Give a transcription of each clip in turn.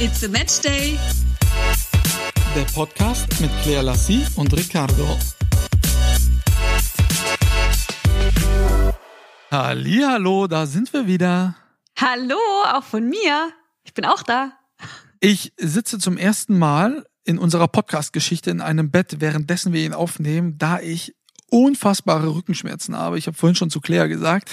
It's a Match Day. Der Podcast mit Claire Lassie und Ricardo. Hallo, da sind wir wieder. Hallo, auch von mir. Ich bin auch da. Ich sitze zum ersten Mal in unserer Podcast-Geschichte in einem Bett, währenddessen wir ihn aufnehmen, da ich unfassbare Rückenschmerzen habe. Ich habe vorhin schon zu Claire gesagt,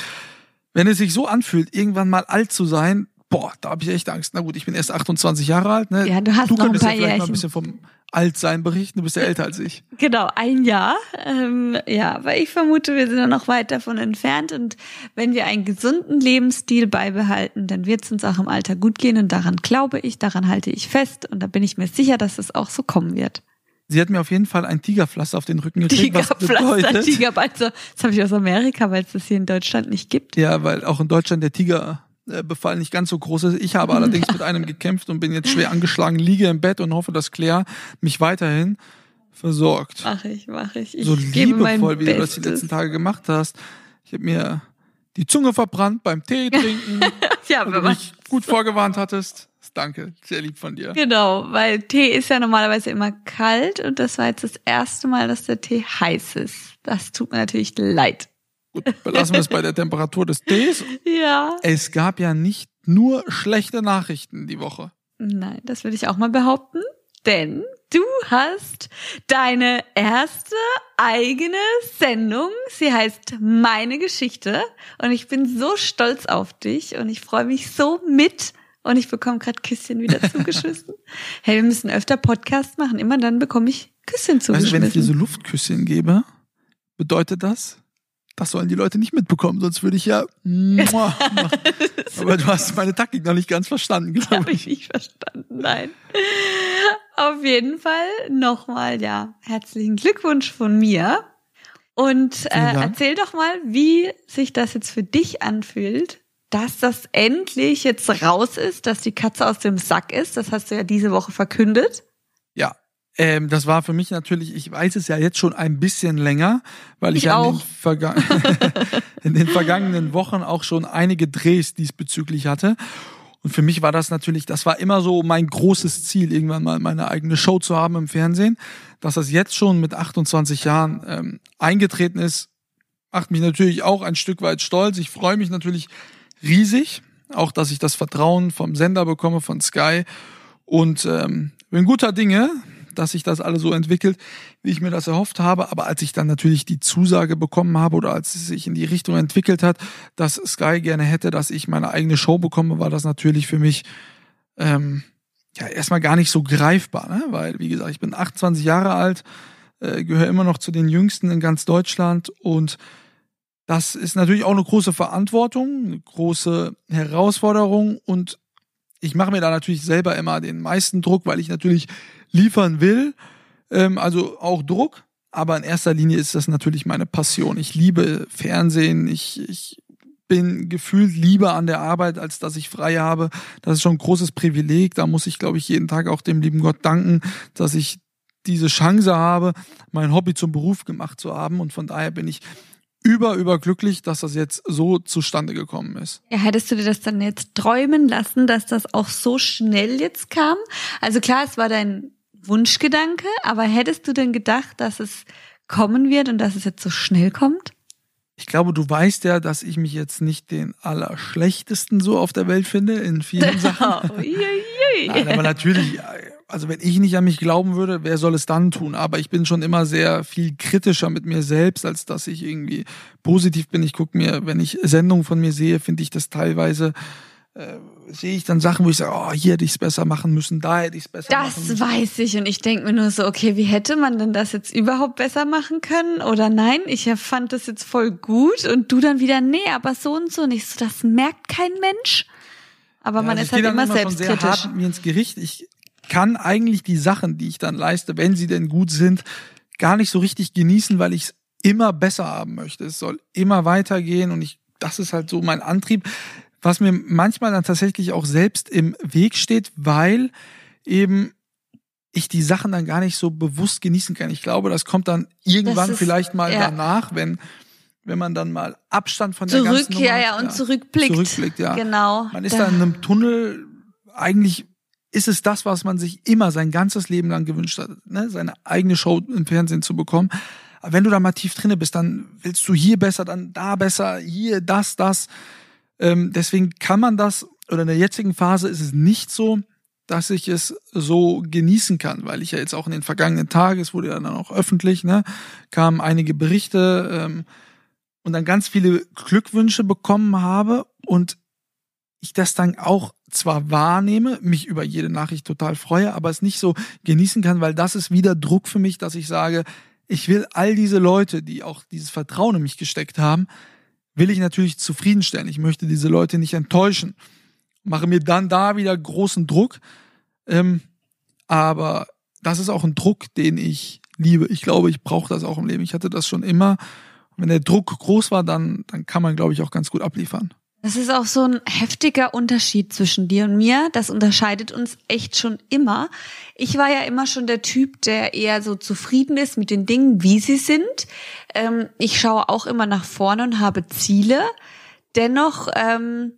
wenn es sich so anfühlt, irgendwann mal alt zu sein, boah, da habe ich echt Angst. Na gut, ich bin erst 28 Jahre alt. Ne? Ja, du hast du noch ein paar ja vielleicht mal ein bisschen vom Altsein berichten. Du bist ja älter als ich. Genau, ein Jahr. Ähm, ja, aber ich vermute, wir sind ja noch weit davon entfernt. Und wenn wir einen gesunden Lebensstil beibehalten, dann wird es uns auch im Alter gut gehen. Und daran glaube ich, daran halte ich fest. Und da bin ich mir sicher, dass es auch so kommen wird. Sie hat mir auf jeden Fall ein Tigerpflaster auf den Rücken gekriegt, Tigerpflaster, bedeutet, Tigerbalzer. Das habe ich aus Amerika, weil es das hier in Deutschland nicht gibt. Ja, weil auch in Deutschland der Tigerbefall nicht ganz so groß ist. Ich habe allerdings mit einem gekämpft und bin jetzt schwer angeschlagen, liege im Bett und hoffe, dass Claire mich weiterhin versorgt. Mach ich, mach ich. Ich so liebevoll, wie du das die Bestes. letzten Tage gemacht hast. Ich habe mir die Zunge verbrannt beim Tee trinken, Ja, weil du mich gut vorgewarnt hattest. Danke, sehr lieb von dir. Genau, weil Tee ist ja normalerweise immer kalt und das war jetzt das erste Mal, dass der Tee heiß ist. Das tut mir natürlich leid. Gut, belassen wir es bei der Temperatur des Tees. Ja. Es gab ja nicht nur schlechte Nachrichten die Woche. Nein, das würde ich auch mal behaupten, denn du hast deine erste eigene Sendung. Sie heißt Meine Geschichte und ich bin so stolz auf dich und ich freue mich so mit. Und ich bekomme gerade Küsschen wieder zugeschmissen. hey, wir müssen öfter Podcast machen. Immer dann bekomme ich Küsschen Weißt du, wenn ich dir so Luftküsschen gebe, bedeutet das, das sollen die Leute nicht mitbekommen, sonst würde ich ja. Muah. Aber du hast meine Taktik noch nicht ganz verstanden, glaube Habe ich. ich nicht verstanden, nein. Auf jeden Fall nochmal, ja, herzlichen Glückwunsch von mir. Und äh, erzähl doch mal, wie sich das jetzt für dich anfühlt, dass das endlich jetzt raus ist, dass die Katze aus dem Sack ist. Das hast du ja diese Woche verkündet. Ähm, das war für mich natürlich, ich weiß es ja jetzt schon ein bisschen länger, weil ich, Ich in den, in den vergangenen Wochen auch schon einige Drehs diesbezüglich hatte. Und für mich war das natürlich, das war immer so mein großes Ziel, irgendwann mal meine eigene Show zu haben im Fernsehen. Dass das jetzt schon mit 28 Jahren ähm, eingetreten ist, macht mich natürlich auch ein Stück weit stolz. Ich freue mich natürlich riesig, auch dass ich das Vertrauen vom Sender bekomme, von Sky. Und ähm, bin guter Dinge, dass sich das alles so entwickelt, wie ich mir das erhofft habe. Aber als ich dann natürlich die Zusage bekommen habe oder als es sich in die Richtung entwickelt hat, dass Sky gerne hätte, dass ich meine eigene Show bekomme, war das natürlich für mich ähm, ja erstmal gar nicht so greifbar, ne? weil wie gesagt, ich bin 28 Jahre alt, äh, gehöre immer noch zu den Jüngsten in ganz Deutschland und das ist natürlich auch eine große Verantwortung, eine große Herausforderung und ich mache mir da natürlich selber immer den meisten Druck, weil ich natürlich liefern will, ähm, also auch Druck, aber in erster Linie ist das natürlich meine Passion. Ich liebe Fernsehen, ich, ich bin gefühlt lieber an der Arbeit, als dass ich frei habe. Das ist schon ein großes Privileg. Da muss ich, glaube ich, jeden Tag auch dem lieben Gott danken, dass ich diese Chance habe, mein Hobby zum Beruf gemacht zu haben. Und von daher bin ich über, überglücklich, dass das jetzt so zustande gekommen ist. Ja, hättest du dir das dann jetzt träumen lassen, dass das auch so schnell jetzt kam? Also klar, es war dein Wunschgedanke, aber hättest du denn gedacht, dass es kommen wird und dass es jetzt so schnell kommt? Ich glaube, du weißt ja, dass ich mich jetzt nicht den allerschlechtesten so auf der Welt finde in vielen Sachen. Nein, aber natürlich, also wenn ich nicht an mich glauben würde, wer soll es dann tun? Aber ich bin schon immer sehr viel kritischer mit mir selbst, als dass ich irgendwie positiv bin. Ich gucke mir, wenn ich Sendungen von mir sehe, finde ich das teilweise, äh, sehe ich dann Sachen, wo ich sage, oh, hier hätte ich es besser machen müssen, da hätte ich es besser machen Das müssen. weiß ich und ich denke mir nur so, okay, wie hätte man denn das jetzt überhaupt besser machen können? Oder nein, ich fand das jetzt voll gut und du dann wieder, nee, aber so und so nicht. So, das merkt kein Mensch. Aber man also ist halt dann immer schon sehr hart selbstkritisch. mit mir ins Gericht. Ich kann eigentlich die Sachen, die ich dann leiste, wenn sie denn gut sind, gar nicht so richtig genießen, weil ich es immer besser haben möchte. Es soll immer weitergehen und ich, das ist halt so mein Antrieb, was mir manchmal dann tatsächlich auch selbst im Weg steht, weil eben ich die Sachen dann gar nicht so bewusst genießen kann. Ich glaube, das kommt dann irgendwann ist- vielleicht mal ja. danach, wenn wenn man dann mal Abstand von der Zurück, ganzen Nummer ja, ja, und zurückblickt. Zurückblickt, ja. Genau. Man ist Da- da in einem Tunnel eigentlich ist es das, was man sich immer sein ganzes Leben lang gewünscht hat, ne? seine eigene Show im Fernsehen zu bekommen. Aber wenn du da mal tief drinne bist, dann willst du hier besser, dann da besser, hier das, das. Ähm, deswegen kann man das, oder in der jetzigen Phase ist es nicht so, dass ich es so genießen kann, weil ich ja jetzt auch in den vergangenen Tagen, es wurde ja dann auch öffentlich, ne, kamen einige Berichte ähm, und dann ganz viele Glückwünsche bekommen habe und ich das dann auch zwar wahrnehme, mich über jede Nachricht total freue, aber es nicht so genießen kann, weil das ist wieder Druck für mich, dass ich sage, ich will all diese Leute, die auch dieses Vertrauen in mich gesteckt haben, will ich natürlich zufriedenstellen. Ich möchte diese Leute nicht enttäuschen. Mache mir dann da wieder großen Druck. Ähm, aber das ist auch ein Druck, den ich liebe. Ich glaube, ich brauche das auch im Leben. Ich hatte das schon immer. Und wenn der Druck groß war, dann, dann kann man, glaube ich, auch ganz gut abliefern. Das ist auch so ein heftiger Unterschied zwischen dir und mir. Das unterscheidet uns echt schon immer. Ich war ja immer schon der Typ, der eher so zufrieden ist mit den Dingen, wie sie sind. Ähm, ich schaue auch immer nach vorne und habe Ziele. Dennoch, ähm,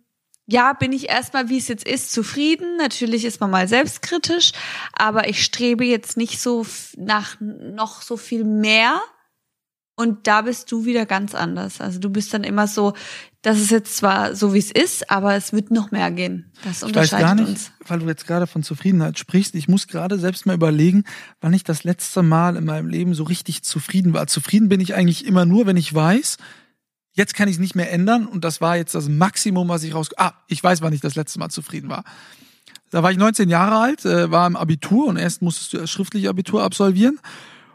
ja, bin ich erstmal, wie es jetzt ist, zufrieden. Natürlich ist man mal selbstkritisch, aber ich strebe jetzt nicht so nach noch so viel mehr und da bist du wieder ganz anders. Also du bist dann immer so, das ist jetzt zwar so wie es ist, aber es wird noch mehr gehen. Das unterscheidet ich weiß gar nicht, uns. Weil du jetzt gerade von Zufriedenheit sprichst. Ich muss gerade selbst mal überlegen, wann ich das letzte Mal in meinem Leben so richtig zufrieden war. Zufrieden bin ich eigentlich immer nur, wenn ich weiß, jetzt kann ich es nicht mehr ändern und das war jetzt das Maximum, was ich raus. Ah, ich weiß, wann ich das letzte Mal zufrieden war. Da war ich 19 Jahre alt, äh, war im Abitur und erst musstest du das schriftliche Abitur absolvieren.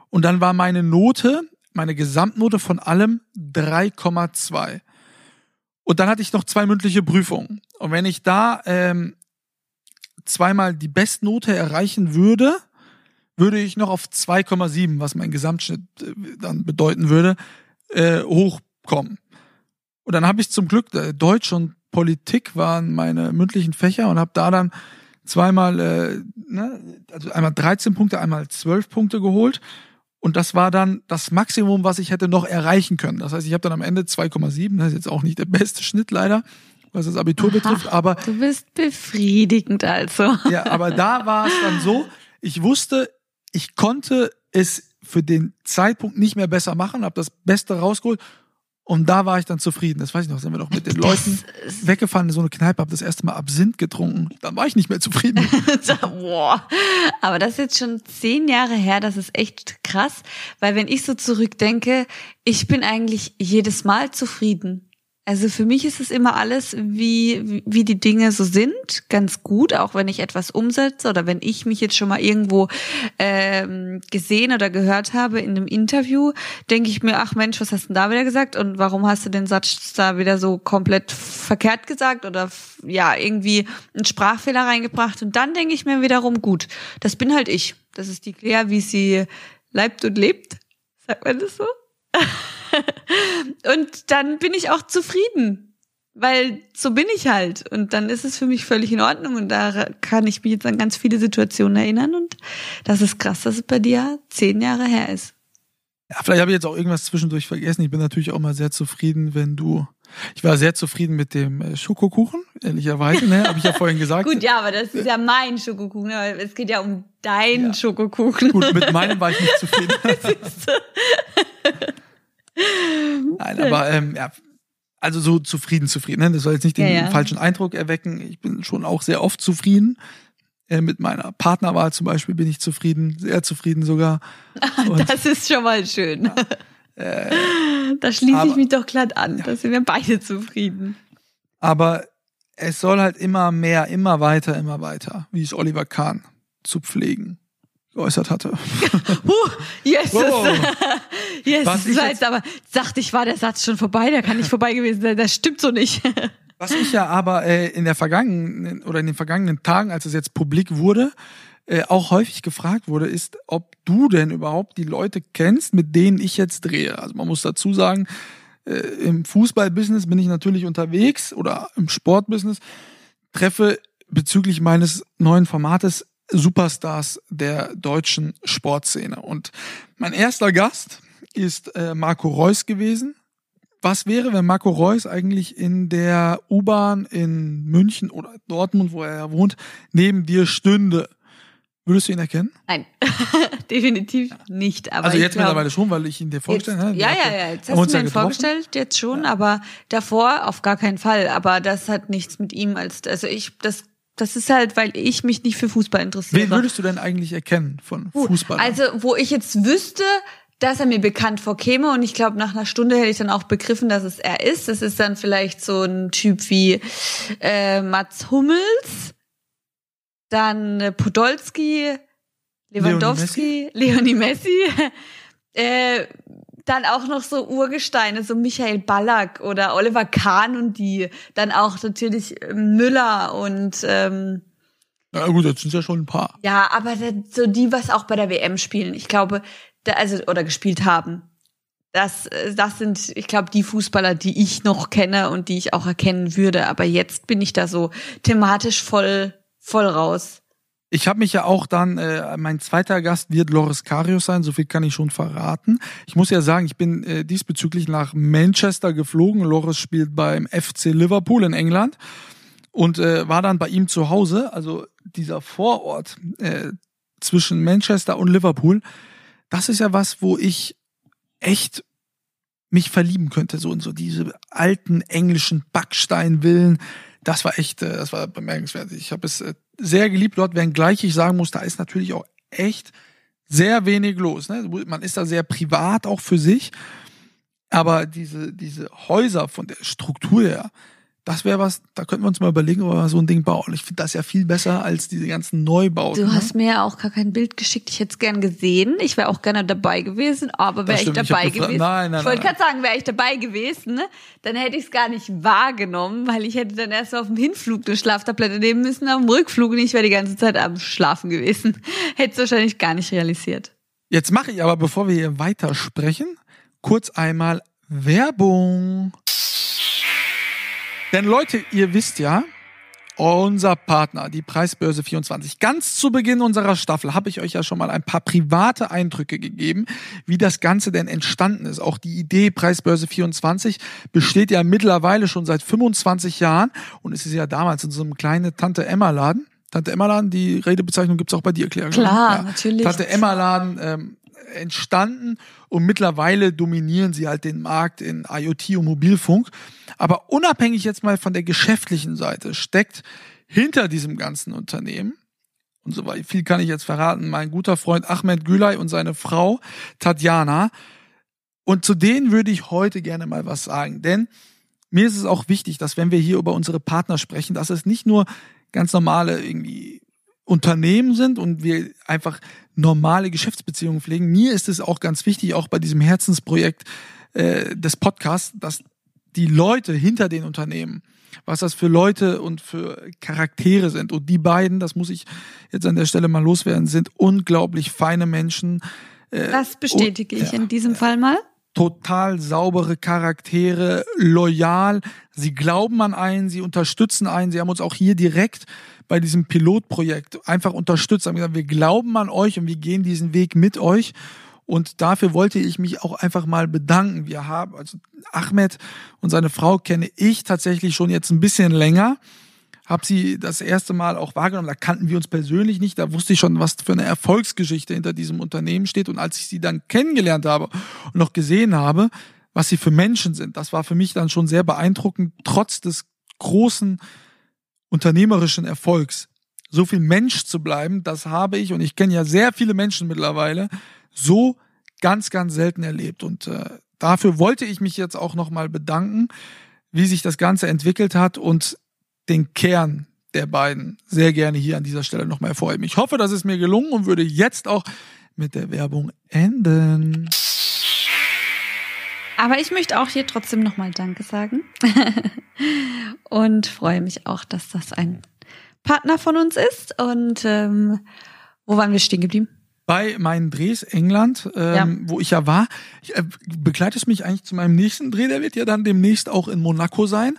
Und dann war meine Note meine Gesamtnote von allem 3,2. Und dann hatte ich noch zwei mündliche Prüfungen. Und wenn ich da ähm, zweimal die Bestnote erreichen würde, würde ich noch auf 2,7, was mein Gesamtschnitt äh, dann bedeuten würde, äh, hochkommen. Und dann habe ich zum Glück äh, Deutsch und Politik waren meine mündlichen Fächer und habe da dann zweimal, äh, ne, also einmal 13 Punkte, einmal 12 Punkte geholt und das war dann das Maximum, was ich hätte noch erreichen können. Das heißt, ich habe dann am Ende 2,7. Das ist jetzt auch nicht der beste Schnitt leider, was das Abitur Aha, betrifft. Aber du bist befriedigend also. Ja, aber da war es dann so, ich wusste, ich konnte es für den Zeitpunkt nicht mehr besser machen, habe das Beste rausgeholt und da war ich dann zufrieden. Das weiß ich noch, sind wir doch mit den Leuten weggefahren in so eine Kneipe, habe das erste Mal Absinth getrunken. Dann war ich nicht mehr zufrieden. Boah. Aber das ist jetzt schon zehn Jahre her, das ist echt krass. Weil wenn ich so zurückdenke, ich bin eigentlich jedes Mal zufrieden. Also für mich ist es immer alles, wie, wie die Dinge so sind, ganz gut, auch wenn ich etwas umsetze oder wenn ich mich jetzt schon mal irgendwo ähm, gesehen oder gehört habe in einem Interview, denke ich mir, ach Mensch, was hast du denn da wieder gesagt und warum hast du den Satz da wieder so komplett verkehrt gesagt oder ja, irgendwie einen Sprachfehler reingebracht und dann denke ich mir wiederum, gut, das bin halt ich. Das ist die Claire, wie sie leibt und lebt. Sagt man das so? und dann bin ich auch zufrieden, weil so bin ich halt. Und dann ist es für mich völlig in Ordnung und da kann ich mich jetzt an ganz viele Situationen erinnern und das ist krass, dass es bei dir zehn Jahre her ist. Ja, vielleicht habe ich jetzt auch irgendwas zwischendurch vergessen. Ich bin natürlich auch mal sehr zufrieden, wenn du. Ich war sehr zufrieden mit dem äh, Schokokuchen, ehrlicherweise, ne? Habe ich ja vorhin gesagt. Gut, ja, aber das ist ja mein Schokokuchen. Aber es geht ja um deinen ja. Schokokuchen. Gut, mit meinem war ich nicht zufrieden. Nein, aber ähm, ja, also so zufrieden, zufrieden. Ne? Das soll jetzt nicht den ja, ja. falschen Eindruck erwecken. Ich bin schon auch sehr oft zufrieden. Äh, mit meiner Partnerwahl zum Beispiel bin ich zufrieden, sehr zufrieden sogar. Und, das ist schon mal schön. Ja, äh, da schließe aber, ich mich doch glatt an. Da sind wir beide zufrieden. Aber es soll halt immer mehr, immer weiter, immer weiter, wie es Oliver Kahn zu pflegen geäußert hatte. huh, Jesus. Wow. yes, das war jetzt aber, dachte ich, war der Satz schon vorbei, der kann nicht vorbei gewesen sein, das stimmt so nicht. Was ich ja aber äh, in der vergangenen oder in den vergangenen Tagen, als es jetzt publik wurde, äh, auch häufig gefragt wurde, ist, ob du denn überhaupt die Leute kennst, mit denen ich jetzt drehe. Also man muss dazu sagen, äh, im Fußballbusiness bin ich natürlich unterwegs oder im Sportbusiness, treffe bezüglich meines neuen Formates Superstars der deutschen Sportszene. Und mein erster Gast ist äh, Marco Reus gewesen. was wäre, wenn Marco Reus eigentlich in der U-Bahn in München oder Dortmund, wo er ja wohnt, neben dir stünde? Würdest du ihn erkennen? Nein, definitiv nicht. Aber also jetzt glaub, mittlerweile schon, weil ich ihn dir vorgestellt habe. Ja, ja, ja. Jetzt hast du ja mir ihn vorgestellt, jetzt schon, aber davor auf gar keinen Fall. Aber das hat nichts mit ihm als, also ich, das, das ist halt, weil ich mich nicht für Fußball interessiere. Wen würdest du denn eigentlich erkennen von Fußball? Also, wo ich jetzt wüsste, dass er mir bekannt vorkäme und ich glaube, nach einer Stunde hätte ich dann auch begriffen, dass es er ist. Das ist dann vielleicht so ein Typ wie äh, Mats Hummels, dann äh, Podolski, Lewandowski, Leonie Messi, äh, dann auch noch so Urgesteine, so Michael Ballack oder Oliver Kahn und die, dann auch natürlich äh, Müller und ähm, Na gut, jetzt sind ja schon ein paar. ja, aber so die, was auch bei der WM spielen, ich glaube, da, also oder gespielt haben. Das, äh, das sind, ich glaube, die Fußballer, die ich noch kenne und die ich auch erkennen würde. Aber jetzt bin ich da so thematisch voll, voll raus. Ich habe mich ja auch dann, äh, mein zweiter Gast wird Loris Karius sein, so viel kann ich schon verraten. Ich muss ja sagen, ich bin äh, diesbezüglich nach Manchester geflogen. Loris spielt beim FC Liverpool in England und äh, war dann bei ihm zu Hause. Also dieser Vorort äh, zwischen Manchester und Liverpool, das ist ja was, wo ich echt mich verlieben könnte, so in so diese alten englischen Backsteinvillen. Das war echt, äh, das war bemerkenswert. Ich habe es äh, sehr geliebt dort, wenngleich ich sagen muss, da ist natürlich auch echt sehr wenig los. Ne? Man ist da sehr privat auch für sich, aber diese, diese Häuser von der Struktur her, das wäre was, da könnten wir uns mal überlegen, ob wir so ein Ding bauen. Ich finde das ja viel besser als diese ganzen Neubauten. Du ne? hast mir ja auch gar kein Bild geschickt. Ich hätte es gern gesehen. Ich wäre auch gerne dabei gewesen, aber wäre ich ich dabei gefragt- gewesen. Nein, nein, ich wollte gerade sagen, wäre ich dabei gewesen, ne? dann hätte ich es gar nicht wahrgenommen, weil ich hätte dann erst auf dem Hinflug eine Schlaftablette nehmen müssen, auf dem Rückflug und ich wäre die ganze Zeit am Schlafen gewesen. Hätte es wahrscheinlich gar nicht realisiert. Jetzt mache ich aber, bevor wir hier weitersprechen, kurz einmal Werbung. Denn Leute, ihr wisst ja, unser Partner, die Preisbörse 24. Ganz zu Beginn unserer Staffel habe ich euch ja schon mal ein paar private Eindrücke gegeben, wie das Ganze denn entstanden ist. Auch die Idee Preisbörse 24 besteht ja mittlerweile schon seit 25 Jahren und es ist ja damals in so einem kleinen Tante Emma Laden. Tante Emma Laden, die Redebezeichnung gibt's auch bei dir, Claire. Klar, natürlich. Tante Emma Laden ähm, entstanden und mittlerweile dominieren sie halt den Markt in IoT und Mobilfunk. Aber unabhängig jetzt mal von der geschäftlichen Seite steckt hinter diesem ganzen Unternehmen und so weit viel kann ich jetzt verraten, mein guter Freund Ahmed Gülay und seine Frau Tatjana. Und zu denen würde ich heute gerne mal was sagen, denn mir ist es auch wichtig, dass wenn wir hier über unsere Partner sprechen, dass es nicht nur ganz normale irgendwie Unternehmen sind und wir einfach normale Geschäftsbeziehungen pflegen. Mir ist es auch ganz wichtig, auch bei diesem Herzensprojekt äh, des Podcasts, dass die Leute hinter den Unternehmen, was das für Leute und für Charaktere sind. Und die beiden, das muss ich jetzt an der Stelle mal loswerden, sind unglaublich feine Menschen. Äh, Das bestätige ich ja, in diesem Fall mal. Total saubere Charaktere, loyal. Sie glauben an einen, sie unterstützen einen. Sie haben uns auch hier direkt bei diesem Pilotprojekt einfach unterstützt, haben gesagt, wir glauben an euch und wir gehen diesen Weg mit euch. Und dafür wollte ich mich auch einfach mal bedanken. Wir haben, also Ahmed und seine Frau kenne ich tatsächlich schon jetzt ein bisschen länger. Hab sie das erste Mal auch wahrgenommen. Da kannten wir uns persönlich nicht. Da wusste ich schon, was für eine Erfolgsgeschichte hinter diesem Unternehmen steht. Und als ich sie dann kennengelernt habe und noch gesehen habe, was sie für Menschen sind, das war für mich dann schon sehr beeindruckend, trotz des großen unternehmerischen Erfolgs. So viel Mensch zu bleiben, das habe ich, und ich kenne ja sehr viele Menschen mittlerweile, so ganz, ganz selten erlebt. Und äh, dafür wollte ich mich jetzt auch nochmal bedanken, wie sich das Ganze entwickelt hat und den Kern der beiden sehr gerne hier an dieser Stelle nochmal hervorheben. Ich hoffe, das ist mir gelungen und würde jetzt auch mit der Werbung enden. Aber ich möchte auch hier trotzdem nochmal Danke sagen. und freue mich auch, dass das ein Partner von uns ist. Und ähm, wo waren wir stehen geblieben? Bei meinen Drehs England, ähm, Ja. wo ich ja war, ich, äh, begleitest mich eigentlich zu meinem nächsten Dreh, der wird ja dann demnächst auch in Monaco sein.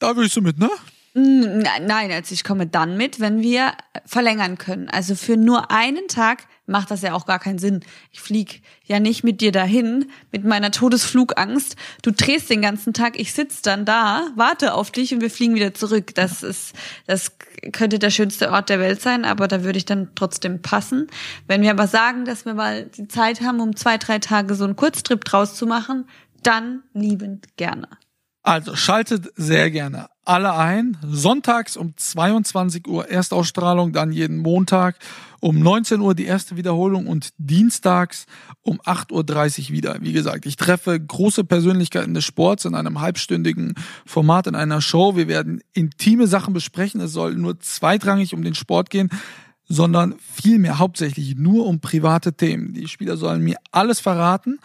Da willst du mit, ne? Nein, also ich komme dann mit, wenn wir verlängern können. Also für nur einen Tag macht das ja auch gar keinen Sinn. Ich flieg ja nicht mit dir dahin, mit meiner Todesflugangst. Du drehst den ganzen Tag, ich sitz dann da, warte auf dich und wir fliegen wieder zurück. Das ist, das könnte der schönste Ort der Welt sein, aber da würde ich dann trotzdem passen. Wenn wir aber sagen, dass wir mal die Zeit haben, um zwei, drei Tage so einen Kurztrip draus zu machen, dann liebend gerne. Also schaltet sehr gerne alle ein. Sonntags um 22 Uhr Erstausstrahlung, dann jeden Montag um 19 Uhr die erste Wiederholung und dienstags um 8.30 Uhr wieder. Wie gesagt, ich treffe große Persönlichkeiten des Sports in einem halbstündigen Format, in einer Show. Wir werden intime Sachen besprechen. Es soll nur zweitrangig um den Sport gehen sondern vielmehr hauptsächlich nur um private Themen. Die Spieler sollen mir alles verraten,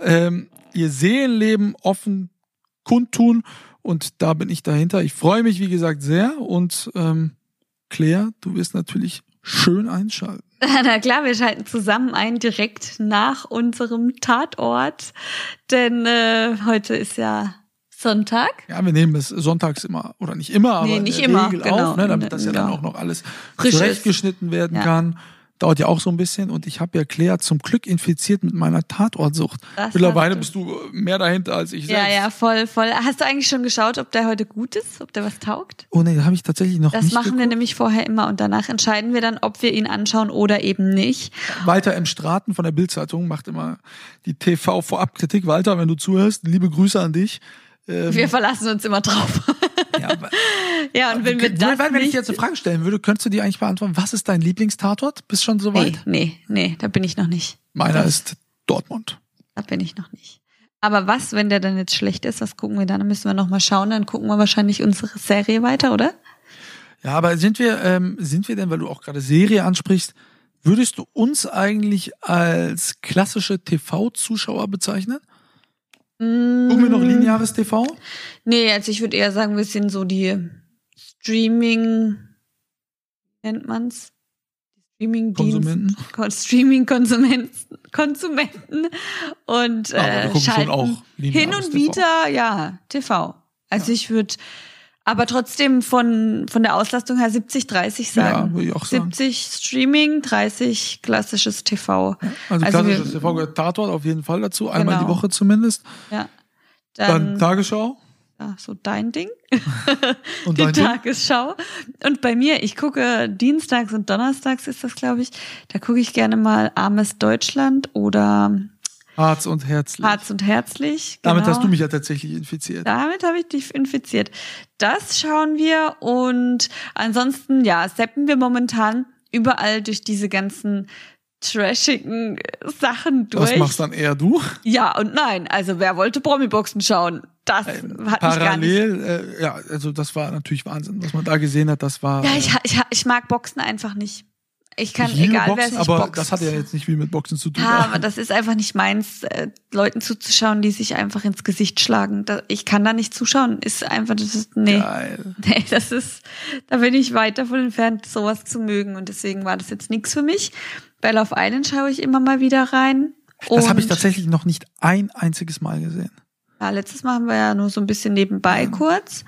ähm, ihr Seelenleben offen kundtun und da bin ich dahinter. Ich freue mich, wie gesagt, sehr und ähm, Claire, du wirst natürlich schön einschalten. Na klar, wir schalten zusammen ein direkt nach unserem Tatort, denn äh, heute ist ja Sonntag. Ja, wir nehmen es sonntags immer oder nicht immer, aber nee, nicht in der immer, Regel genau. auf, ne, damit das ja, Ja. dann auch noch alles Frisch zurechtgeschnitten werden Ja. kann. Dauert ja auch so ein bisschen und ich habe ja Claire zum Glück infiziert mit meiner Tatortsucht. Das Mittlerweile hast bist du mehr dahinter als ich Ja, selbst. ja, voll, voll. Hast du eigentlich schon geschaut, ob der heute gut ist, ob der was taugt? Oh nee, da habe ich tatsächlich noch Das nicht machen wir geguckt. nämlich vorher immer und danach entscheiden wir dann, ob wir ihn anschauen oder eben nicht. Walter M. Straten von der Bildzeitung macht immer die TV-Vorabkritik. Walter, wenn du zuhörst, liebe Grüße an dich. Ähm, Wir verlassen uns immer drauf. ja, aber- ja, und wenn wir das wenn ich nicht, dir jetzt eine Frage stellen würde, könntest du dir eigentlich beantworten, was ist dein Lieblingstatort? Bist schon so nee, weit? nee, nee, da bin ich noch nicht. Meiner ist Dortmund. Da bin ich noch nicht. Aber was, wenn der dann jetzt schlecht ist, was gucken wir dann? Dann müssen wir noch mal schauen, dann gucken wir wahrscheinlich unsere Serie weiter, oder? Ja, aber sind wir, ähm, sind wir denn, weil du auch gerade Serie ansprichst, würdest du uns eigentlich als klassische TV-Zuschauer bezeichnen? Gucken wir noch lineares TV? Nee, also ich würde eher sagen, wir sind so die Streaming, nennt man's? Streaming Konsumenten? Streaming Konsumenten Konsumenten und äh, schon schalten auch hin und TV. wieder ja TV. Also ich würde aber trotzdem von von der Auslastung her 70 30 Ja, sagen. würde ich auch sagen. 70 Streaming, 30 klassisches TV. Also Also klassisches wir- TV gehört Tatort auf jeden Fall dazu, einmal Genau. die Woche zumindest. Ja. Dann, Dann, Tagesschau ja, so dein Ding. und die dein Ding. Tagesschau. Und bei mir, ich gucke dienstags und donnerstags ist das, glaube ich, da gucke ich gerne mal Armes Deutschland oder Harz und Herzlich. Harz und Herzlich. Damit genau. hast du mich ja tatsächlich infiziert. Damit habe ich dich infiziert. Das schauen wir und ansonsten, ja, seppen wir momentan überall durch diese ganzen trashigen Sachen durch. Was machst dann eher du? Ja und nein. Also wer wollte Promi-Boxen schauen? Das hat mich gar nicht Parallel, äh, ja, also das war natürlich Wahnsinn, was man da gesehen hat. Das war. Ja, äh, ich, ich, ich mag Boxen einfach nicht. Ich kann, ich egal wer Boxen, sich aber boxt. das hat ja jetzt nicht viel mit Boxen zu tun. Ja, aber das ist einfach nicht meins, äh, Leuten zuzuschauen, die sich einfach ins Gesicht schlagen. Da, ich kann da nicht zuschauen. Ist einfach, das ist, nee. Geil. Nee, das ist, da bin ich weit davon entfernt, sowas zu mögen. Und deswegen war das jetzt nichts für mich. Bei Love Island schaue ich immer mal wieder rein. Das habe ich tatsächlich noch nicht ein einziges Mal gesehen. Ja, letztes Mal haben wir ja nur so ein bisschen nebenbei kurz.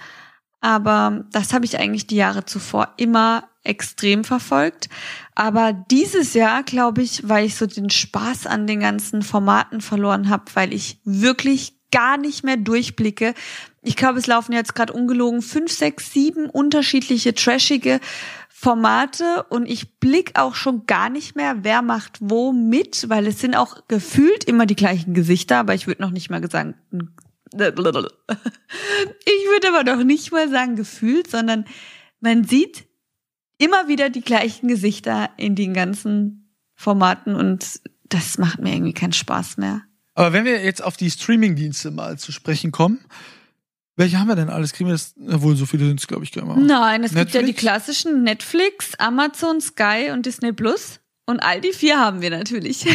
Aber das habe ich eigentlich die Jahre zuvor immer extrem verfolgt. Aber dieses Jahr, glaube ich, weil ich so den Spaß an den ganzen Formaten verloren habe, weil ich wirklich gar nicht mehr durchblicke. Ich glaube, es laufen jetzt gerade ungelogen fünf, sechs, sieben unterschiedliche trashige Formate und ich blick auch schon gar nicht mehr, wer macht wo mit, weil es sind auch gefühlt immer die gleichen Gesichter, aber ich würde noch nicht mal sagen, ich würde aber noch nicht mal sagen gefühlt, sondern man sieht immer wieder die gleichen Gesichter in den ganzen Formaten und das macht mir irgendwie keinen Spaß mehr. Aber wenn wir jetzt auf die Streaming-Dienste mal zu sprechen kommen, welche haben wir denn alles? Kriegen wir das? Na wohl, so viele sind es, glaube ich, gar nicht. Nein, es gibt ja die Netflix? klassischen Netflix, Amazon, Sky und Disney Plus. Und all die vier haben wir natürlich.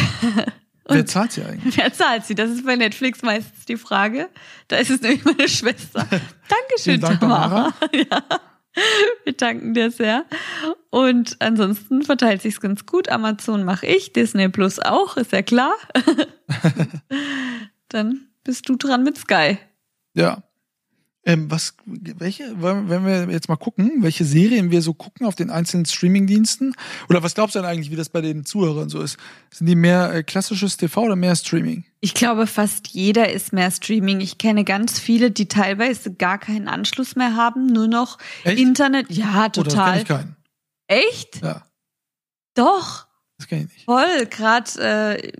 Wer zahlt sie eigentlich? Wer zahlt sie? Das ist bei Netflix meistens die Frage. Da ist es nämlich meine Schwester. Dankeschön, Dank, Tamara. Ja. Wir danken dir sehr. Und ansonsten verteilt sich's ganz gut. Amazon mache ich, Disney Plus auch, ist ja klar. Dann bist du dran mit Sky. Ja. Ähm, was, welche, wenn wir jetzt mal gucken, welche Serien wir so gucken auf den einzelnen Streamingdiensten? Oder was glaubst du denn eigentlich, wie das bei den Zuhörern so ist? Sind die mehr äh, klassisches TV oder mehr Streaming? Ich glaube, fast jeder ist mehr Streaming. Ich kenne ganz viele, die teilweise gar keinen Anschluss mehr haben, nur noch Echt? Internet. Ja, total. kenn ich keinen. Echt? Ja, Doch. das kenne ich nicht. Voll, gerade äh,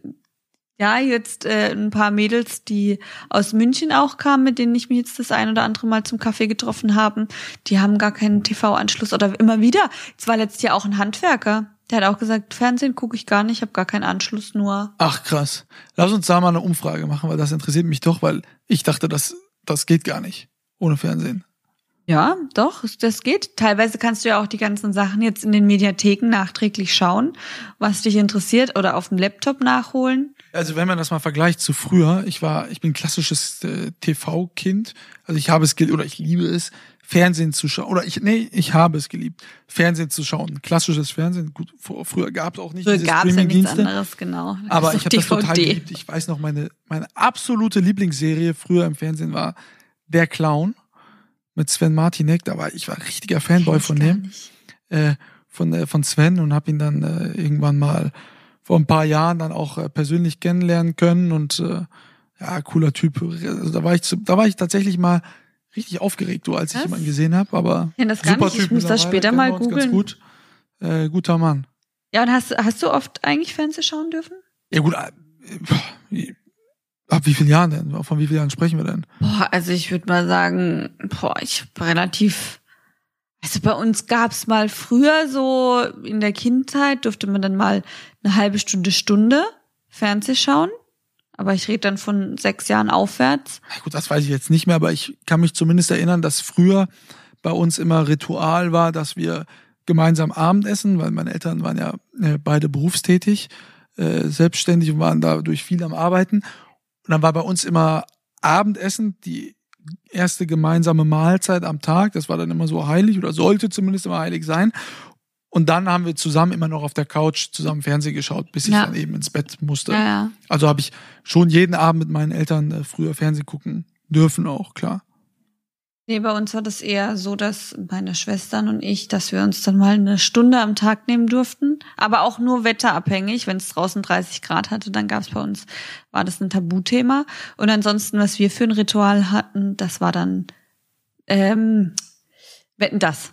ja jetzt äh, ein paar Mädels, die aus München auch kamen, mit denen ich mich jetzt das ein oder andere Mal zum Kaffee getroffen haben, die haben gar keinen TV-Anschluss oder immer wieder. Es war letztes Jahr auch ein Handwerker, der hat auch gesagt, Fernsehen gucke ich gar nicht, ich habe gar keinen Anschluss, nur Ach krass. Lass uns da mal eine Umfrage machen, weil das interessiert mich doch, weil ich dachte, das, das geht gar nicht ohne Fernsehen. ja, doch, das geht. Teilweise kannst du ja auch die ganzen Sachen jetzt in den Mediatheken nachträglich schauen, was dich interessiert oder auf dem Laptop nachholen. Also wenn man das mal vergleicht zu früher, ich war, ich bin klassisches äh, TV-Kind, also ich habe es geliebt oder ich liebe es, Fernsehen zu schauen. Oder ich, nee, ich habe es geliebt, Fernsehen zu schauen. Klassisches Fernsehen. Gut, vor, früher gab es auch nicht Früher diese gab es ja nichts Streaming-Dienste. anderes, genau. Aber ich habe das total geliebt. Ich weiß noch, meine, meine absolute Lieblingsserie früher im Fernsehen war Der Clown mit Sven Martinek. Da war ich war richtiger Fanboy von dem, äh, von äh, von Sven und habe ihn dann äh, irgendwann mal vor ein paar Jahren dann auch äh, persönlich kennenlernen können und äh, ja cooler Typ. Also da war ich da war ich tatsächlich mal richtig aufgeregt, so als ich Was? jemanden gesehen habe. Aber Ich kenn das super nicht. Ich Typ muss das später mal googeln. Gut. Äh, guter Mann. Ja, und hast, hast du oft eigentlich Fernsehen schauen dürfen? Ja gut, äh, ab wie vielen Jahren denn? Von wie vielen Jahren sprechen wir denn? Boah, also ich würde mal sagen, boah, ich hab relativ. Also bei uns gab's mal früher so in der Kindheit durfte man dann mal eine halbe Stunde, Stunde Fernseh schauen. Aber ich rede dann von sechs Jahren aufwärts. Na gut, das weiß ich jetzt nicht mehr, aber ich kann mich zumindest erinnern, dass früher bei uns immer Ritual war, dass wir gemeinsam Abendessen, weil meine Eltern waren ja äh, beide berufstätig, äh, selbstständig und waren dadurch viel am Arbeiten. Und dann war bei uns immer Abendessen, die erste gemeinsame Mahlzeit am Tag. Das war dann immer so heilig oder sollte zumindest immer heilig sein. Und dann haben wir zusammen immer noch auf der Couch zusammen Fernsehen geschaut, bis ich Ja. dann eben ins Bett musste. Ja, ja. Also habe ich schon jeden Abend mit meinen Eltern äh, früher Fernsehen gucken dürfen auch, klar. Nee, bei uns war das eher so, dass meine Schwestern und ich, dass wir uns dann mal eine Stunde am Tag nehmen durften. Aber auch nur wetterabhängig. Wenn es draußen 30 Grad hatte, dann gab es bei uns, war das ein Tabuthema. Und ansonsten, was wir für ein Ritual hatten, das war dann ähm, Wetten das.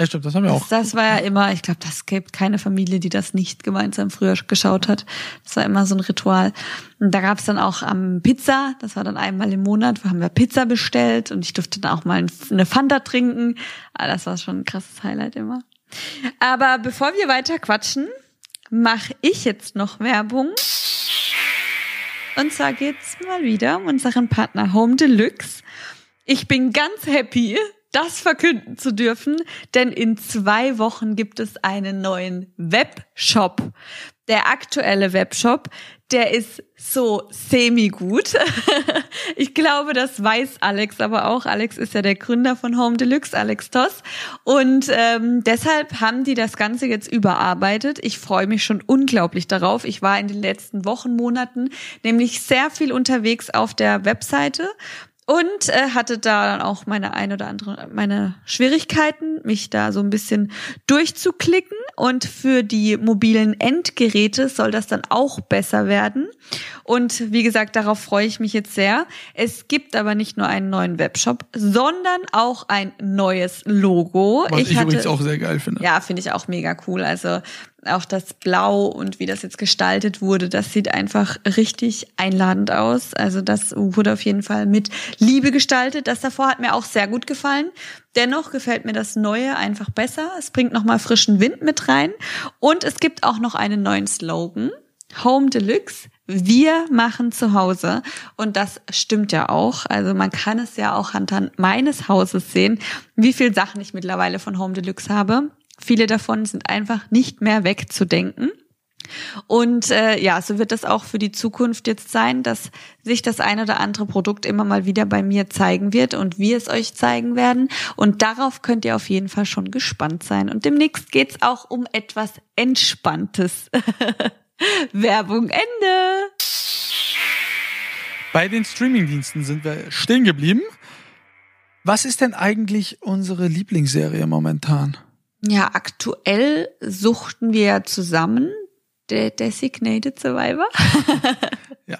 Ja, stimmt, das haben wir auch. das war ja immer, ich glaube, das gibt keine Familie, die das nicht gemeinsam früher geschaut hat. Das war immer so ein Ritual. Und da gab's dann auch am Pizza, das war dann einmal im Monat, haben wir Pizza bestellt und ich durfte dann auch mal eine Fanta trinken. Ah, das war schon ein krasses Highlight immer. Aber bevor wir weiter quatschen, mache ich jetzt noch Werbung. Und zwar geht's mal wieder um unseren Partner Home Deluxe. Ich bin ganz happy, das verkünden zu dürfen, denn in zwei Wochen gibt es einen neuen Webshop. Der aktuelle Webshop, der ist so semi-gut. ich glaube, das weiß Alex aber auch. Alex ist ja der Gründer von Home Deluxe, Alex Toss. Und ähm, deshalb haben die das Ganze jetzt überarbeitet. Ich freue mich schon unglaublich darauf. Ich war in den letzten Wochen, Monaten nämlich sehr viel unterwegs auf der Webseite und äh, hatte da dann auch meine ein oder andere meine Schwierigkeiten, mich da so ein bisschen durchzuklicken und für die mobilen Endgeräte soll das dann auch besser werden. Und wie gesagt, darauf freue ich mich jetzt sehr. Es gibt aber nicht nur einen neuen Webshop, sondern auch ein neues Logo. Was ich, hatte- übrigens auch sehr geil finde. ja, finde ich auch mega cool. Also auch das Blau und wie das jetzt gestaltet wurde, das sieht einfach richtig einladend aus. Also das wurde auf jeden Fall mit Liebe gestaltet. Das davor hat mir auch sehr gut gefallen. Dennoch gefällt mir das Neue einfach besser. Es bringt nochmal frischen Wind mit rein. Und es gibt auch noch einen neuen Slogan. Home Deluxe. Wir machen zu Hause. Und das stimmt ja auch. Also man kann es ja auch anhand meines Hauses sehen, wie viel Sachen ich mittlerweile von Home Deluxe habe. Viele davon sind einfach nicht mehr wegzudenken. Und äh, ja, so wird das auch für die Zukunft jetzt sein, dass sich das ein oder andere Produkt immer mal wieder bei mir zeigen wird und wir es euch zeigen werden. Und darauf könnt ihr auf jeden Fall schon gespannt sein. Und demnächst geht's auch um etwas Entspanntes. Werbung Ende. Bei den Streamingdiensten sind wir stehen geblieben. Was ist denn eigentlich unsere Lieblingsserie momentan? Ja, aktuell suchten wir ja zusammen der Designated Survivor. Ja.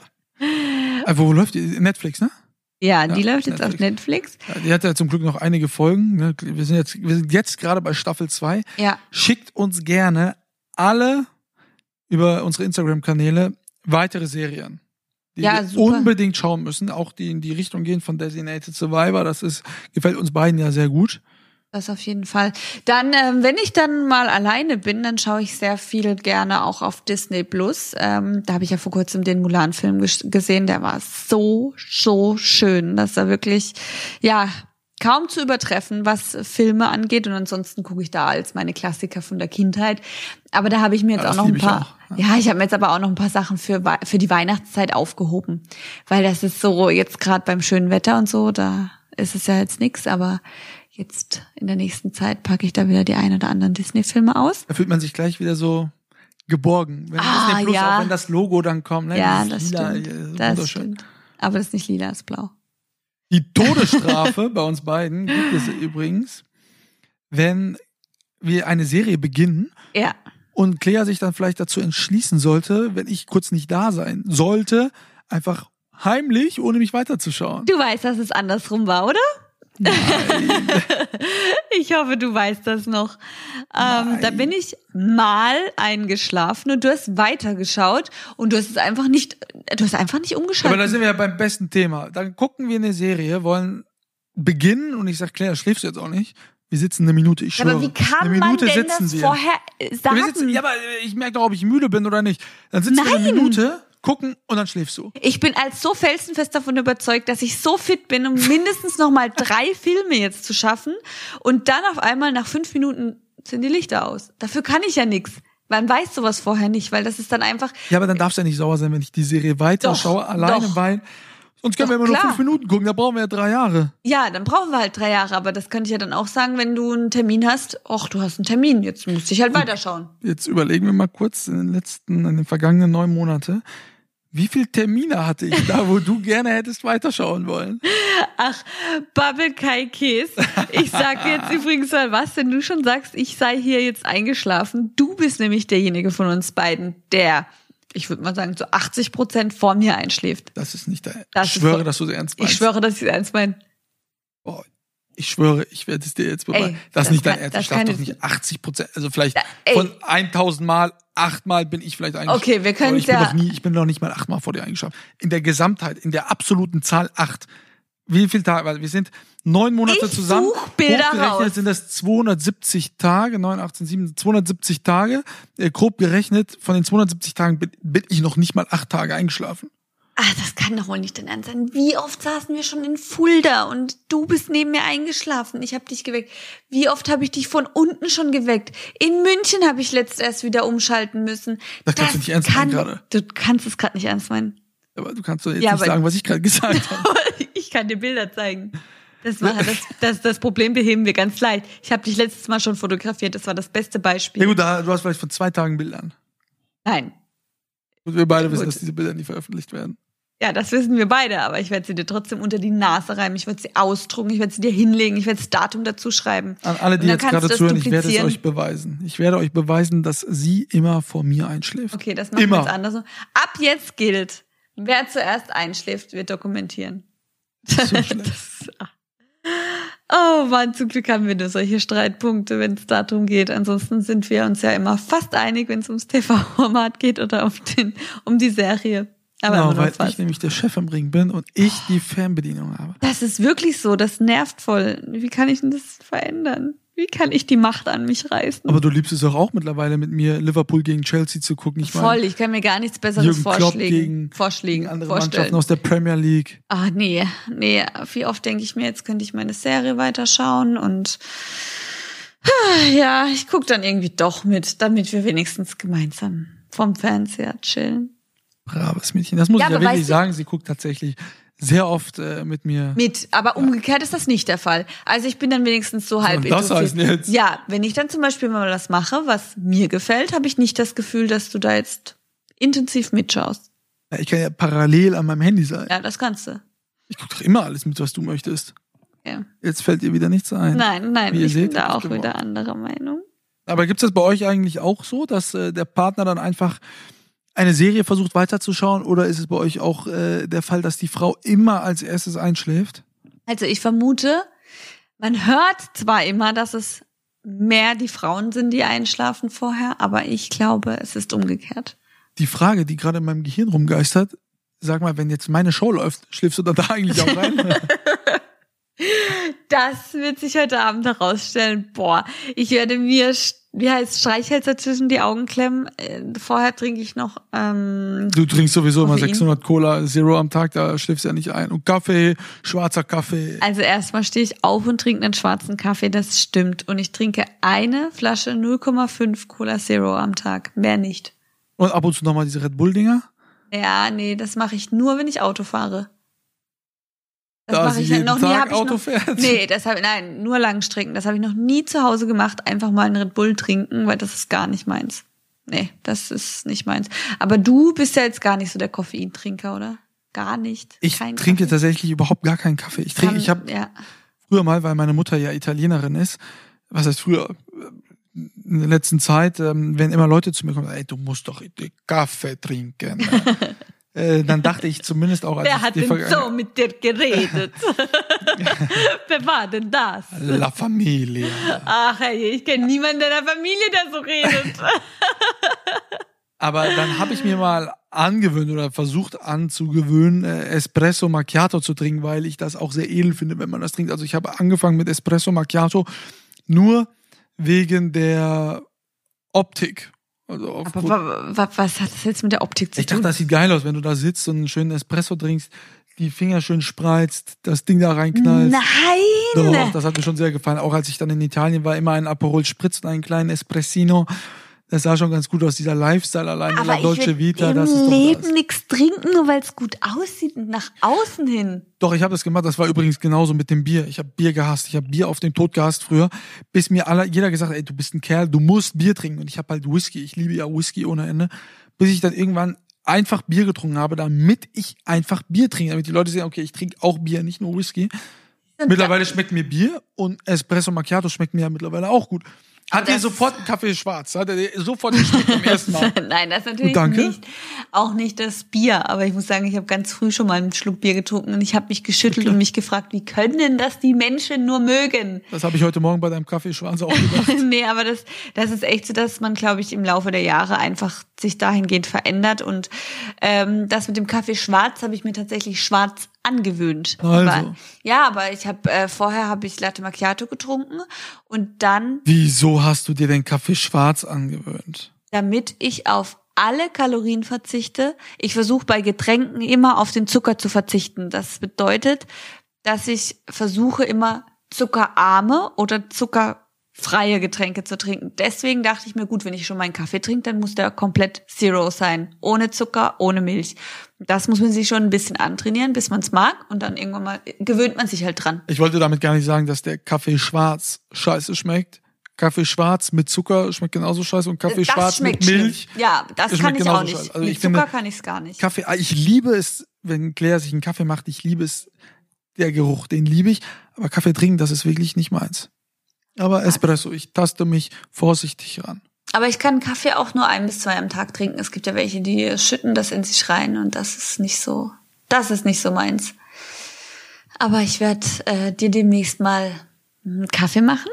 Äh, wo läuft die? Netflix, ne? Ja, die Ja, läuft jetzt auf Netflix. Ja, Die hat ja zum Glück noch einige Folgen. ne? Wir sind jetzt, wir sind jetzt gerade bei Staffel 2. Ja, Schickt uns gerne alle über unsere Instagram-Kanäle weitere Serien. Die Ja, wir unbedingt schauen müssen, auch die in die Richtung gehen von Designated Survivor. Das ist, gefällt uns beiden ja sehr gut. Das auf jeden Fall. Dann, ähm, wenn ich dann mal alleine bin, dann schaue ich sehr viel gerne auch auf Disney Plus. Ähm, da habe ich ja vor kurzem den Mulan-Film ges- gesehen. Der war so, so schön. Das war wirklich, ja, kaum zu übertreffen, was Filme angeht. Und ansonsten gucke ich da als meine Klassiker von der Kindheit. Aber da habe ich mir jetzt Ja, auch noch ein liebe ich paar. auch, Ja, ich habe mir jetzt aber auch noch ein paar Sachen für, für die Weihnachtszeit aufgehoben. Weil das ist so, jetzt gerade beim schönen Wetter und so, da ist es ja jetzt nix, aber jetzt in der nächsten Zeit packe ich da wieder die ein oder anderen Disney-Filme aus. Da fühlt man sich gleich wieder so geborgen. Wenn Ah, Disney Plus, ja. auch wenn das Logo dann kommt. Ne? ja, das Lila, stimmt. äh, Das wunderschön. stimmt. Aber das ist nicht lila, das ist blau. Die Todesstrafe bei uns beiden gibt es übrigens, wenn wir eine Serie beginnen Ja. und Claire sich dann vielleicht dazu entschließen sollte, wenn ich kurz nicht da sein sollte, einfach heimlich, ohne mich weiterzuschauen. Du weißt, dass es andersrum war, oder? Nein. Ich hoffe, du weißt das noch. Ähm, da Nein. bin ich mal eingeschlafen und du hast weitergeschaut und du hast es einfach nicht, du hast einfach nicht Aber umgeschaltet. da sind wir ja beim besten Thema. Dann gucken wir eine Serie, wollen beginnen und ich sag, Claire, schläfst du jetzt auch nicht? Wir sitzen eine Minute, ich schwöre. aber wie kann eine man Minute denn sitzen das wir. vorher äh, Wir sagen? sitzen, ja, aber ich merke doch, ob ich müde bin oder nicht. Dann sitzen wir eine Nein. Minute, gucken und dann schläfst du. Ich bin als so felsenfest davon überzeugt, dass ich so fit bin, um mindestens noch mal drei Filme jetzt zu schaffen. Und dann auf einmal nach fünf Minuten sind die Lichter aus. Dafür kann ich ja nix. Man weiß sowas vorher nicht, weil das ist dann einfach. Ja, aber dann darfst du ja nicht sauer sein, wenn ich die Serie weiter Doch, schaue, alleine, doch. weil sonst können wir Doch, immer nur fünf Minuten gucken, da brauchen wir ja drei Jahre. Ja, dann brauchen wir halt drei Jahre. Aber das könnte ich ja dann auch sagen, wenn du einen Termin hast. Och, du hast einen Termin. Jetzt musst ich halt weiterschauen. Jetzt überlegen wir mal kurz in den letzten, in den vergangenen neun Monate. Wie viele Termine hatte ich da, wo du gerne hättest weiterschauen wollen? Ach, Bubble Kai Käse. Ich sag jetzt übrigens mal was, wenn du schon sagst, ich sei hier jetzt eingeschlafen. Du bist nämlich derjenige von uns beiden, der, ich würde mal sagen, zu 80 Prozent vor mir einschläft. Das ist nicht der. Das ich schwöre, voll- dass du es ernst meinst. Ich schwöre, dass ich es eins meine. Boah, ich schwöre, ich werde es dir jetzt beweisen. Das ist das nicht dein kann- Ernst. das Ich darf doch nicht 80 Prozent, also vielleicht ey. von 1000 Mal, achtmal bin ich vielleicht eingeschlafen. Okay, wir können's Aber ich bin ja- Noch nie, ich bin noch nicht mal achtmal vor dir eingeschlafen. In der Gesamtheit, in der absoluten Zahl acht. Wie viel Tage? Weil wir sind neun Monate Ich zusammen. such Bilder Hochgerechnet raus. sind das 270 Tage, 9, 18, 7, 270 Tage. Äh, grob gerechnet, von den 270 Tagen bin, bin ich noch nicht mal acht Tage eingeschlafen. Ah, das kann doch wohl nicht dein Ernst sein. Wie oft saßen wir schon in Fulda und du bist neben mir eingeschlafen. Ich habe dich geweckt. Wie oft habe ich dich von unten schon geweckt? In München habe ich letzt erst wieder umschalten müssen. Das kannst du nicht ernst kann, meinen gerade. Du kannst es gerade nicht ernst meinen. Aber du kannst doch jetzt Ja, nicht sagen, was ich gerade gesagt habe. ich kann dir Bilder zeigen. Das, war, das, das, das Problem beheben wir ganz leicht. Ich habe dich letztes Mal schon fotografiert. Das war das beste Beispiel. Ja gut, da, du hast vielleicht von zwei Tagen Bildern. Nein. Und wir beide wissen, Gut. dass diese Bilder nie veröffentlicht werden. Ja, das wissen wir beide, aber ich werde sie dir trotzdem unter die Nase reiben. Ich werde sie ausdrucken, ich werde sie dir hinlegen, ich werde das Datum dazu schreiben. An alle, die jetzt gerade zuhören, ich werde es euch beweisen. Ich werde euch beweisen, dass sie immer vor mir einschläft. Okay, das machen Immer. wir jetzt anders. Ab jetzt gilt, wer zuerst einschläft, wird dokumentieren. So. Das- oh Mann, zum Glück haben wir nur solche Streitpunkte, wenn es darum geht. Ansonsten sind wir uns ja immer fast einig, wenn es ums TV-Format geht oder um, den, um die Serie. Aber Genau, weil fast. ich nämlich der Chef im Ring bin und ich die Fernbedienung habe. Das ist wirklich so, das nervt voll. Wie kann ich denn das verändern? Wie kann ich die Macht an mich reißen? Aber du liebst es doch auch mittlerweile mit mir, Liverpool gegen Chelsea zu gucken. Ich Voll, ich kann mir gar nichts Besseres Jürgen Klopp vorschlagen. gegen, vorschlagen, gegen andere vorstellen. Mannschaften aus der Premier League. Ah, nee, nee. Wie oft denke ich mir, jetzt könnte ich meine Serie weiterschauen und ja, ich guck dann irgendwie doch mit, damit wir wenigstens gemeinsam vom Fernseher chillen. Braves Mädchen. Das muss Ja, ich ja wirklich sagen. Sie guckt tatsächlich sehr oft äh, mit mir. Mit, aber umgekehrt ist das nicht der Fall. Also ich bin dann wenigstens so halb soll das heißen jetzt? Ja, wenn ich dann zum Beispiel mal was mache, was mir gefällt, habe ich nicht das Gefühl, dass du da jetzt intensiv mitschaust. Ja, ich kann ja parallel an meinem Handy sein. Ja, das kannst du. Ich gucke doch immer alles mit, was du möchtest. Okay. Jetzt fällt ihr wieder nichts ein. Nein, nein, ich seht, bin da auch wieder anderer Meinung. Aber gibt es das bei euch eigentlich auch so, dass äh, der Partner dann einfach eine Serie versucht weiterzuschauen oder ist es bei euch auch äh, der Fall, dass die Frau immer als erstes einschläft? Also ich vermute, man hört zwar immer, dass es mehr die Frauen sind, die einschlafen vorher, aber ich glaube, es ist umgekehrt. Die Frage, die gerade in meinem Gehirn rumgeistert, sag mal, wenn jetzt meine Show läuft, schläfst du dann da eigentlich auch rein? Das wird sich heute Abend herausstellen. Boah, ich werde mir, wie heißt Streichhölzer zwischen die Augen klemmen. Äh, Vorher trinke ich noch ähm, du trinkst sowieso immer Koffein. 600 Cola Zero am Tag, da schläfst du ja nicht ein. Und Kaffee, schwarzer Kaffee. Also erstmal stehe ich auf und trinke einen schwarzen Kaffee, das stimmt. Und ich trinke eine Flasche 0,5 Cola Zero am Tag, mehr nicht. Und ab und zu nochmal diese Red Bull-Dinger. Ja, nee, das mache ich nur, wenn ich Auto fahre. Das Da mache ich ja jeden noch nie. Tag Hab ich Auto noch, fährt. Nee, das habe nein, nur Langstrecken. Das habe ich noch nie zu Hause gemacht. Einfach mal einen Red Bull trinken, weil das ist gar nicht meins. Nee, das ist nicht meins. Aber du bist ja jetzt gar nicht so der Koffeintrinker, oder? Gar nicht. Ich Kein trinke Kaffee. tatsächlich überhaupt gar keinen Kaffee. Ich trinke, ich habe ja. früher mal, weil meine Mutter ja Italienerin ist, was heißt früher, in der letzten Zeit, ähm, wenn immer Leute zu mir kommen, ey, du musst doch Kaffee trinken. äh, dann dachte ich zumindest auch, Wer hat denn so mit dir geredet? Wer war denn das? La Familia. Ach, hey, ich kenne niemanden in der Familie, der so redet. Aber dann habe ich mir mal angewöhnt oder versucht anzugewöhnen, äh, Espresso Macchiato zu trinken, weil ich das auch sehr edel finde, wenn man das trinkt. Also ich habe angefangen mit Espresso Macchiato nur wegen der Optik. Also Aber wa, wa, was hat das jetzt mit der Optik zu ich dachte, tun? das sieht geil aus, wenn du da sitzt und einen schönen Espresso trinkst, die Finger schön spreizt, das Ding da reinknallst. Nein! Doch, das hat mir schon sehr gefallen. Auch als ich dann in Italien war, immer ein Aperol Spritz und einen kleinen Espressino. Das sah schon ganz gut aus, dieser Lifestyle allein Aber Dolce will Vita. im Das ist Leben nichts trinken, nur weil es gut aussieht und nach außen hin. Doch, ich habe das gemacht. Das war übrigens genauso mit dem Bier. Ich habe Bier gehasst. Ich habe Bier auf den Tod gehasst früher, bis mir alle, jeder gesagt hat, ey, du bist ein Kerl, du musst Bier trinken. Und ich habe halt Whisky. Ich liebe ja Whisky ohne Ende. Bis ich dann irgendwann einfach Bier getrunken habe, damit ich einfach Bier trinke. Damit die Leute sehen, okay, ich trinke auch Bier, nicht nur Whisky. Mittlerweile schmeckt mir Bier und Espresso Macchiato schmeckt mir ja mittlerweile auch gut. Hat das- sofort einen Kaffee schwarz? Hat er sofort geschmeckt beim ersten Mal? Nein, das ist natürlich danke. nicht, auch nicht das Bier. Aber ich muss sagen, ich habe ganz früh schon mal einen Schluck Bier getrunken und ich habe mich geschüttelt und mich gefragt, wie können denn das die Menschen nur mögen? Das habe ich heute Morgen bei deinem Kaffee schwarz auch gedacht. nee, aber das, das ist echt so, dass man, glaube ich, im Laufe der Jahre einfach sich dahingehend verändert. Und ähm, das mit dem Kaffee schwarz habe ich mir tatsächlich schwarz angewöhnt. Also. Aber, ja, aber ich habe äh, vorher habe ich Latte Macchiato getrunken und dann, Wieso hast du dir den Kaffee schwarz angewöhnt? damit ich auf alle Kalorien verzichte, ich versuche bei Getränken immer auf den Zucker zu verzichten. Das bedeutet, dass ich versuche immer zuckerarme oder zuckerfreie Getränke zu trinken. Deswegen dachte ich mir, gut, wenn ich schon meinen Kaffee trinke, dann muss der komplett Zero sein. Ohne Zucker, ohne Milch. Das muss man sich schon ein bisschen antrainieren, bis man es mag. Und dann irgendwann mal gewöhnt man sich halt dran. Ich wollte damit gar nicht sagen, dass der Kaffee schwarz scheiße schmeckt. Kaffee schwarz mit Zucker schmeckt genauso scheiße und Kaffee das schwarz mit schlimm. Milch. Ja, das das kann ich auch nicht. Also mit ich finde, Zucker kann ich es gar nicht. Kaffee, ah, ich liebe es, wenn Claire sich einen Kaffee macht, ich liebe es, der Geruch, den liebe ich. Aber Kaffee trinken, das ist wirklich nicht meins. Aber Espresso, ich taste mich vorsichtig ran. Aber ich kann Kaffee auch nur ein bis zwei am Tag trinken. Es gibt ja welche, die schütten das in sich rein und das ist nicht so, das ist nicht so meins. Aber ich werde äh, dir demnächst mal einen Kaffee machen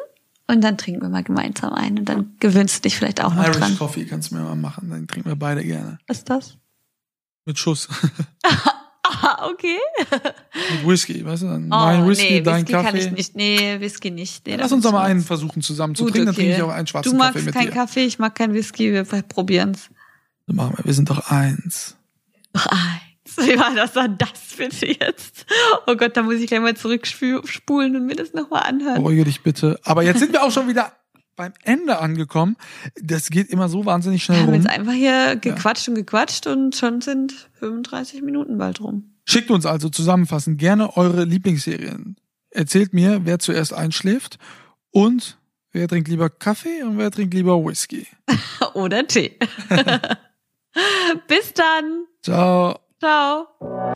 und dann trinken wir mal gemeinsam ein und dann gewöhnst du dich vielleicht auch noch Irish dran. Coffee kannst du mir mal machen, dann trinken wir beide gerne. Was ist das? Mit Schuss. Ah, okay. mit Whisky, weißt du? Oh, mein Whisky, nee, dein Whisky Kaffee. kann ich nicht. Nee, Whisky nicht. Nee, Lass uns doch mal einen versuchen zusammen zu Gut, trinken, dann okay. trinke ich auch einen schwarzen Du magst Kaffee mit keinen dir. Kaffee, ich mag keinen Whisky, wir probieren's. So machen wir, wir sind doch eins. Ach, eins. Wie war das dann das bitte jetzt? Oh Gott, da muss ich gleich mal zurückspulen und mir das nochmal anhören. Beruhige dich bitte. Aber jetzt sind wir auch schon wieder beim Ende angekommen. Das geht immer so wahnsinnig Wir schnell haben rum. jetzt einfach hier gequatscht und gequatscht und schon sind 35 Minuten bald rum. Schickt uns also zusammenfassend gerne eure Lieblingsserien. Erzählt mir, wer zuerst einschläft und wer trinkt lieber Kaffee und wer trinkt lieber Whisky. Oder Tee. Bis dann. Ciao. Ciao.